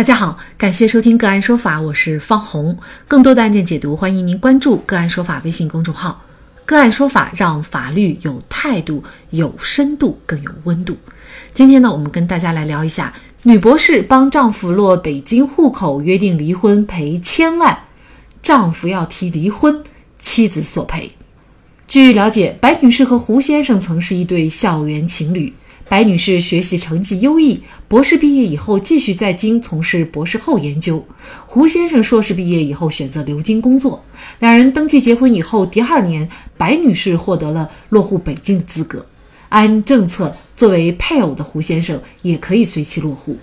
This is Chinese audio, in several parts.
大家好，感谢收听个案说法，我是方红。更多的案件解读，欢迎您关注个案说法微信公众号。个案说法让法律有态度、有深度、更有温度。今天呢，我们跟大家来聊一下，女博士帮丈夫落北京户口，约定离婚赔千万，丈夫要提离婚，妻子索赔。据了解，白女士和胡先生曾是一对校园情侣。白女士学习成绩优异，博士毕业以后继续在京从事博士后研究。胡先生硕士毕业以后选择留京工作。两人登记结婚以后，第二年，白女士获得了落户北京的资格。按政策，作为配偶的胡先生也可以随其落户。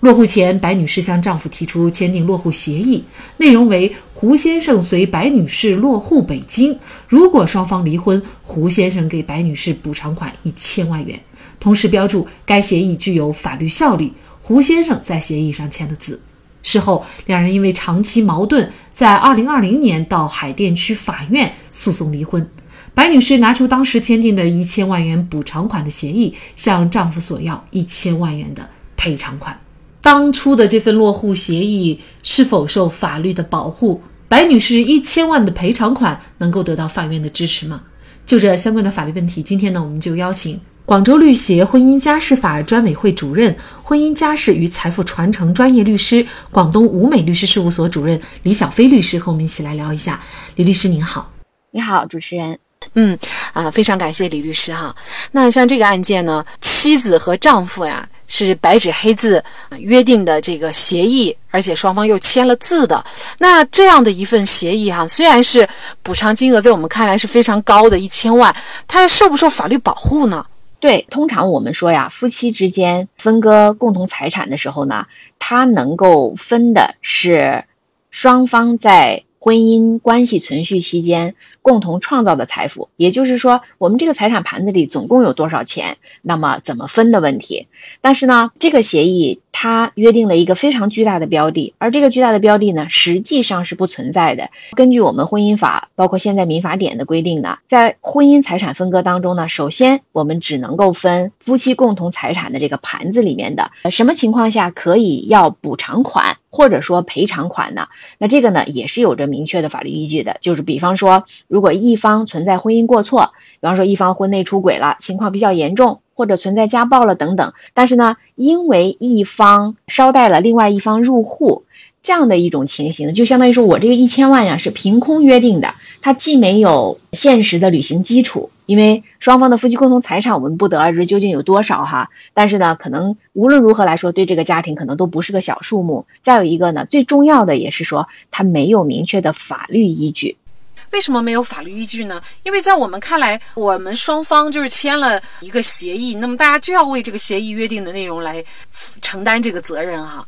落户前，白女士向丈夫提出签订落户协议，内容为胡先生随白女士落户北京，如果双方离婚，胡先生给白女士补偿款一千万元。同时标注该协议具有法律效力，胡先生在协议上签的字。事后，两人因为长期矛盾，在2020年到海淀区法院诉讼离婚。白女士拿出当时签订的一千万元补偿款的协议，向丈夫索要一千万元的赔偿款。当初的这份落户协议是否受法律的保护？白女士一千万的赔偿款能够得到法院的支持吗？就这相关的法律问题，今天呢，我们就邀请。广州律协婚姻家事法专委会主任、婚姻家事与财富传承专业律师、广东吴美律师事务所主任李小飞律师和我们一起来聊一下。李律师您好，你好，主持人。嗯啊，非常感谢李律师哈。那像这个案件呢，妻子和丈夫呀是白纸黑字约定的这个协议，而且双方又签了字的。那这样的一份协议哈，虽然是补偿金额在我们看来是非常高的一千万，它受不受法律保护呢？对，通常我们说呀，夫妻之间分割共同财产的时候呢，他能够分的是双方在婚姻关系存续期间共同创造的财富，也就是说，我们这个财产盘子里总共有多少钱，那么怎么分的问题。但是呢，这个协议。它约定了一个非常巨大的标的，而这个巨大的标的呢，实际上是不存在的。根据我们婚姻法，包括现在民法典的规定呢，在婚姻财产分割当中呢，首先我们只能够分夫妻共同财产的这个盘子里面的，什么情况下可以要补偿款或者说赔偿款呢？那这个呢，也是有着明确的法律依据的，就是比方说，如如果一方存在婚姻过错，比方说一方婚内出轨了，情况比较严重。或者存在家暴了等等，但是呢，因为一方捎带了另外一方入户这样的一种情形，就相当于说我这个一千万呀是凭空约定的，它既没有现实的履行基础，因为双方的夫妻共同财产我们不得而知究竟有多少哈，但是呢，可能无论如何来说，对这个家庭可能都不是个小数目。再有一个呢，最重要的也是说它没有明确的法律依据。为什么没有法律依据呢？因为在我们看来，我们双方就是签了一个协议，那么大家就要为这个协议约定的内容来承担这个责任哈。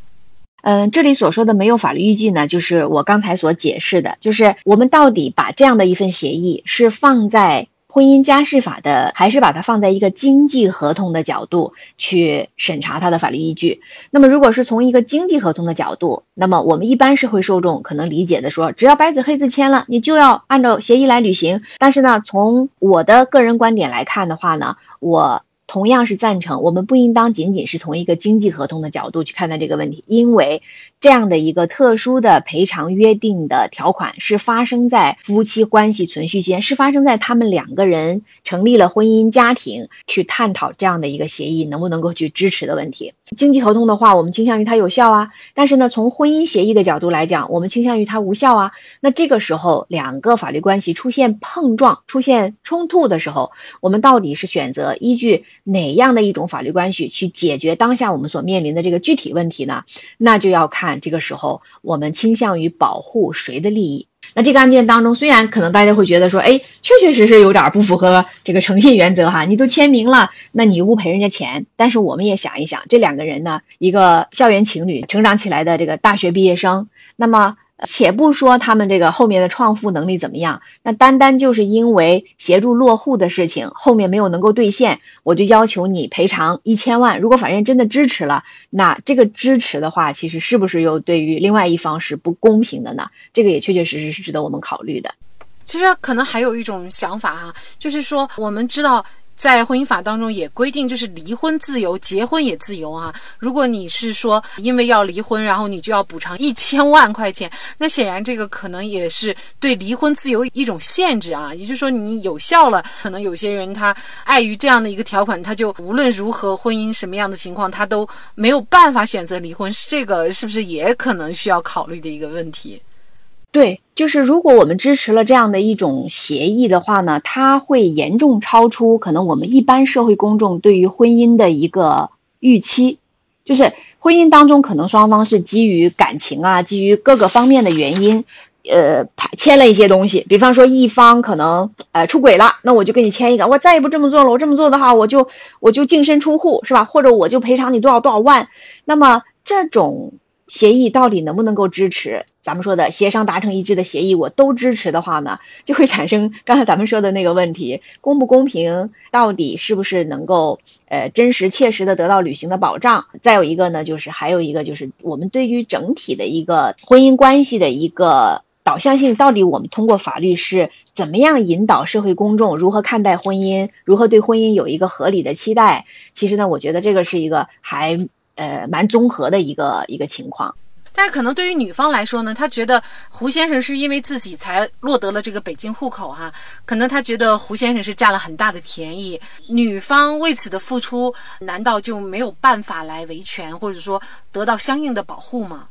嗯，这里所说的没有法律依据呢，就是我刚才所解释的，就是我们到底把这样的一份协议是放在。婚姻家事法的，还是把它放在一个经济合同的角度去审查它的法律依据。那么，如果是从一个经济合同的角度，那么我们一般是会受众可能理解的说，只要白纸黑字签了，你就要按照协议来履行。但是呢，从我的个人观点来看的话呢，我。同样是赞成，我们不应当仅仅是从一个经济合同的角度去看待这个问题，因为这样的一个特殊的赔偿约定的条款是发生在夫妻关系存续间，是发生在他们两个人成立了婚姻家庭去探讨这样的一个协议能不能够去支持的问题。经济合同的话，我们倾向于它有效啊，但是呢，从婚姻协议的角度来讲，我们倾向于它无效啊。那这个时候，两个法律关系出现碰撞、出现冲突的时候，我们到底是选择依据？哪样的一种法律关系去解决当下我们所面临的这个具体问题呢？那就要看这个时候我们倾向于保护谁的利益。那这个案件当中，虽然可能大家会觉得说，哎，确确实实有点不符合这个诚信原则哈，你都签名了，那你又不赔人家钱。但是我们也想一想，这两个人呢，一个校园情侣成长起来的这个大学毕业生，那么。且不说他们这个后面的创富能力怎么样，那单单就是因为协助落户的事情后面没有能够兑现，我就要求你赔偿一千万。如果法院真的支持了，那这个支持的话，其实是不是又对于另外一方是不公平的呢？这个也确确实实是值得我们考虑的。其实可能还有一种想法哈，就是说我们知道。在婚姻法当中也规定，就是离婚自由，结婚也自由啊。如果你是说因为要离婚，然后你就要补偿一千万块钱，那显然这个可能也是对离婚自由一种限制啊。也就是说，你有效了，可能有些人他碍于这样的一个条款，他就无论如何婚姻什么样的情况，他都没有办法选择离婚。这个是不是也可能需要考虑的一个问题？对，就是如果我们支持了这样的一种协议的话呢，它会严重超出可能我们一般社会公众对于婚姻的一个预期。就是婚姻当中可能双方是基于感情啊，基于各个方面的原因，呃，签了一些东西。比方说一方可能呃出轨了，那我就给你签一个，我再也不这么做了。我这么做的话，我就我就净身出户，是吧？或者我就赔偿你多少多少万。那么这种。协议到底能不能够支持？咱们说的协商达成一致的协议，我都支持的话呢，就会产生刚才咱们说的那个问题：公不公平？到底是不是能够呃真实切实的得到履行的保障？再有一个呢，就是还有一个就是我们对于整体的一个婚姻关系的一个导向性，到底我们通过法律是怎么样引导社会公众如何看待婚姻，如何对婚姻有一个合理的期待？其实呢，我觉得这个是一个还。呃，蛮综合的一个一个情况，但是可能对于女方来说呢，她觉得胡先生是因为自己才落得了这个北京户口哈，可能她觉得胡先生是占了很大的便宜，女方为此的付出，难道就没有办法来维权或者说得到相应的保护吗？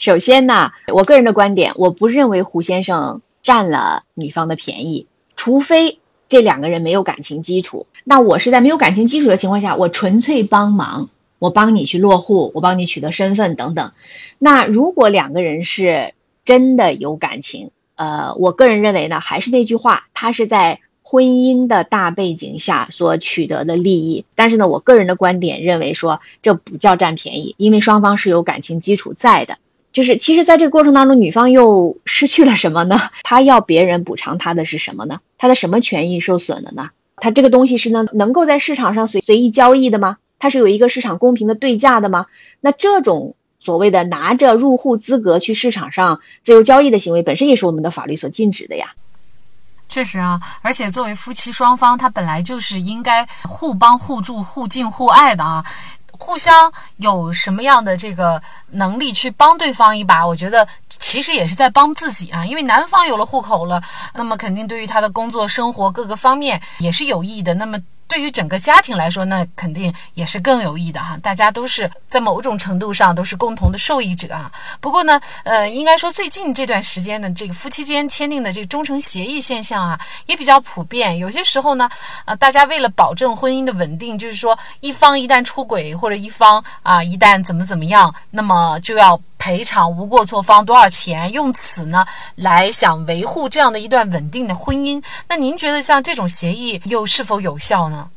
首先呢，我个人的观点，我不认为胡先生占了女方的便宜，除非这两个人没有感情基础，那我是在没有感情基础的情况下，我纯粹帮忙。我帮你去落户，我帮你取得身份等等。那如果两个人是真的有感情，呃，我个人认为呢，还是那句话，他是在婚姻的大背景下所取得的利益。但是呢，我个人的观点认为说，这不叫占便宜，因为双方是有感情基础在的。就是其实，在这个过程当中，女方又失去了什么呢？她要别人补偿她的是什么呢？她的什么权益受损了呢？她这个东西是能能够在市场上随随意交易的吗？它是有一个市场公平的对价的吗？那这种所谓的拿着入户资格去市场上自由交易的行为，本身也是我们的法律所禁止的呀。确实啊，而且作为夫妻双方，他本来就是应该互帮互助、互敬互爱的啊。互相有什么样的这个能力去帮对方一把，我觉得其实也是在帮自己啊。因为男方有了户口了，那么肯定对于他的工作、生活各个方面也是有益的。那么。对于整个家庭来说，那肯定也是更有益的哈。大家都是在某种程度上都是共同的受益者啊。不过呢，呃，应该说最近这段时间的这个夫妻间签订的这个忠诚协议现象啊，也比较普遍。有些时候呢，呃，大家为了保证婚姻的稳定，就是说一方一旦出轨或者一方啊一旦怎么怎么样，那么就要。赔偿无过错方多少钱？用此呢来想维护这样的一段稳定的婚姻？那您觉得像这种协议又是否有效呢？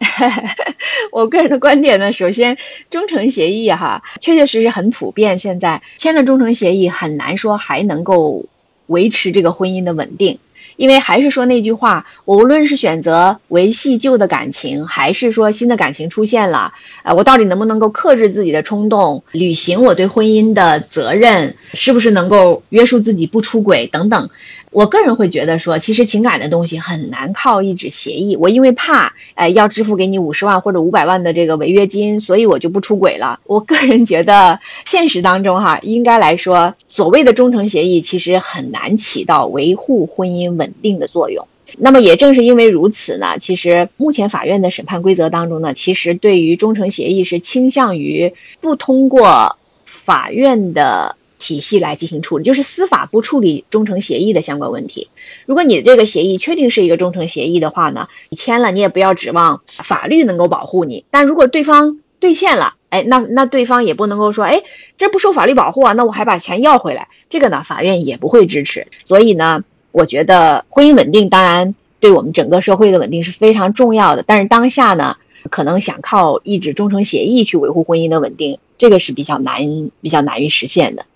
我个人的观点呢，首先忠诚协议哈，确确实实很普遍。现在签了忠诚协议，很难说还能够维持这个婚姻的稳定。因为还是说那句话，我无论是选择维系旧的感情，还是说新的感情出现了，呃，我到底能不能够克制自己的冲动，履行我对婚姻的责任，是不是能够约束自己不出轨等等。我个人会觉得说，其实情感的东西很难靠一纸协议。我因为怕，哎，要支付给你五十万或者五百万的这个违约金，所以我就不出轨了。我个人觉得，现实当中哈，应该来说，所谓的忠诚协议其实很难起到维护婚姻稳稳定的作用。那么也正是因为如此呢，其实目前法院的审判规则当中呢，其实对于忠诚协议是倾向于不通过法院的。体系来进行处理，就是司法不处理忠诚协议的相关问题。如果你的这个协议确定是一个忠诚协议的话呢，你签了，你也不要指望法律能够保护你。但如果对方兑现了，哎，那那对方也不能够说，哎，这不受法律保护啊，那我还把钱要回来，这个呢，法院也不会支持。所以呢，我觉得婚姻稳定当然对我们整个社会的稳定是非常重要的。但是当下呢，可能想靠一纸忠诚协议去维护婚姻的稳定，这个是比较难、比较难于实现的。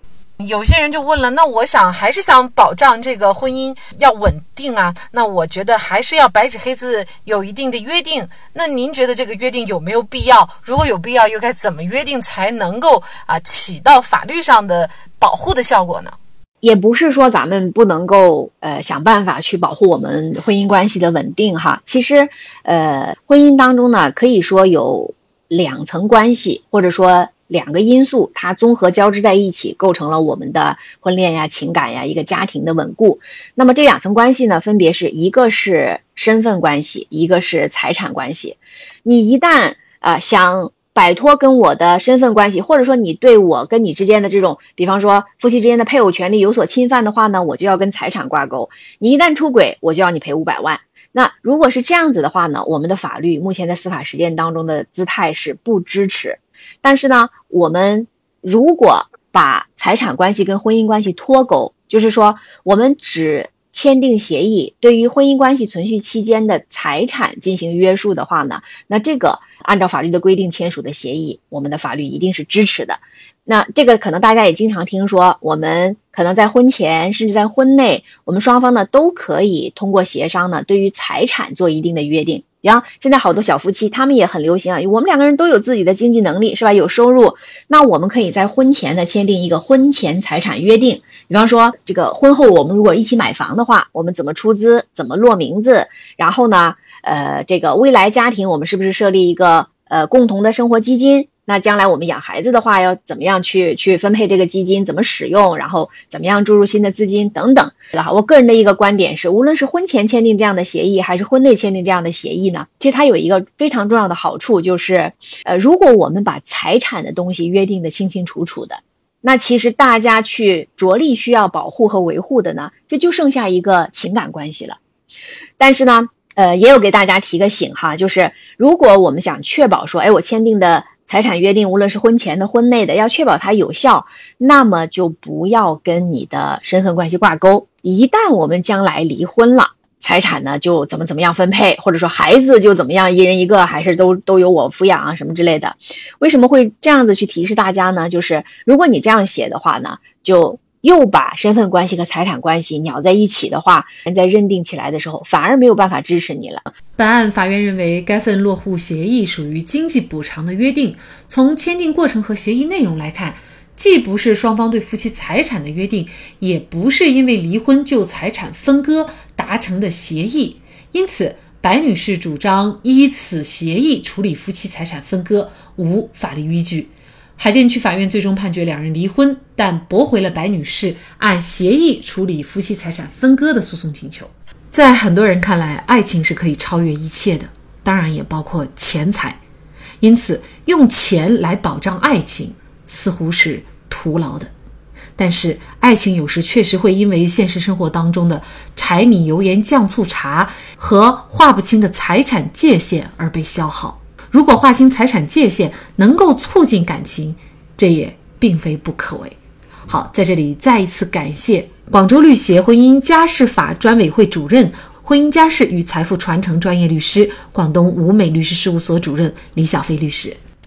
有些人就问了，那我想还是想保障这个婚姻要稳定啊，那我觉得还是要白纸黑字有一定的约定。那您觉得这个约定有没有必要？如果有必要，又该怎么约定才能够啊起到法律上的保护的效果呢？也不是说咱们不能够呃想办法去保护我们婚姻关系的稳定哈。其实呃婚姻当中呢，可以说有两层关系，或者说两个因素，它综合交织在一起，构成了我们的婚恋呀、情感呀、一个家庭的稳固。那么这两层关系呢，分别是一个是身份关系，一个是财产关系。你一旦啊想。摆脱跟我的身份关系，或者说你对我跟你之间的这种，比方说夫妻之间的配偶权利有所侵犯的话呢，我就要跟财产挂钩。你一旦出轨，我就要你赔五百万。那如果是这样子的话呢，我们的法律目前在司法实践当中的姿态是不支持。但是呢，我们如果把财产关系跟婚姻关系脱钩，就是说我们只签订协议，对于婚姻关系存续期间的财产进行约束的话呢，那这个。按照法律的规定签署的协议，我们的法律一定是支持的。那这个可能大家也经常听说，我们可能在婚前甚至在婚内，我们双方呢都可以通过协商呢，对于财产做一定的约定。然后现在好多小夫妻，他们也很流行啊，我们两个人都有自己的经济能力，是吧？有收入，那我们可以在婚前呢签订一个婚前财产约定。比方说，这个婚后我们如果一起买房的话，我们怎么出资，怎么落名字，然后呢？呃，这个未来家庭，我们是不是设立一个呃共同的生活基金？那将来我们养孩子的话，要怎么样去去分配这个基金？怎么使用？然后怎么样注入新的资金等等？好，我个人的一个观点是，无论是婚前签订这样的协议，还是婚内签订这样的协议呢，其实它有一个非常重要的好处，就是呃，如果我们把财产的东西约定的清清楚楚的，那其实大家去着力需要保护和维护的呢，这就剩下一个情感关系了。但是呢？呃，也有给大家提个醒哈，就是如果我们想确保说，哎，我签订的财产约定，无论是婚前的、婚内的，要确保它有效，那么就不要跟你的身份关系挂钩。一旦我们将来离婚了，财产呢就怎么怎么样分配，或者说孩子就怎么样，一人一个，还是都都由我抚养啊，什么之类的。为什么会这样子去提示大家呢？就是如果你这样写的话呢，就。又把身份关系和财产关系搅在一起的话，在认定起来的时候，反而没有办法支持你了。本案法院认为，该份落户协议属于经济补偿的约定。从签订过程和协议内容来看，既不是双方对夫妻财产的约定，也不是因为离婚就财产分割达成的协议。因此，白女士主张依此协议处理夫妻财产分割，无法律依据。海淀区法院最终判决两人离婚，但驳回了白女士按协议处理夫妻财产分割的诉讼请求。在很多人看来，爱情是可以超越一切的，当然也包括钱财。因此，用钱来保障爱情似乎是徒劳的。但是，爱情有时确实会因为现实生活当中的柴米油盐酱醋茶和划不清的财产界限而被消耗。如果划清财产界限能够促进感情，这也并非不可为。好，在这里再一次感谢广州律协婚姻家事法专委会主任、婚姻家事与财富传承专业律师、广东吴美律师事务所主任李小飞律师。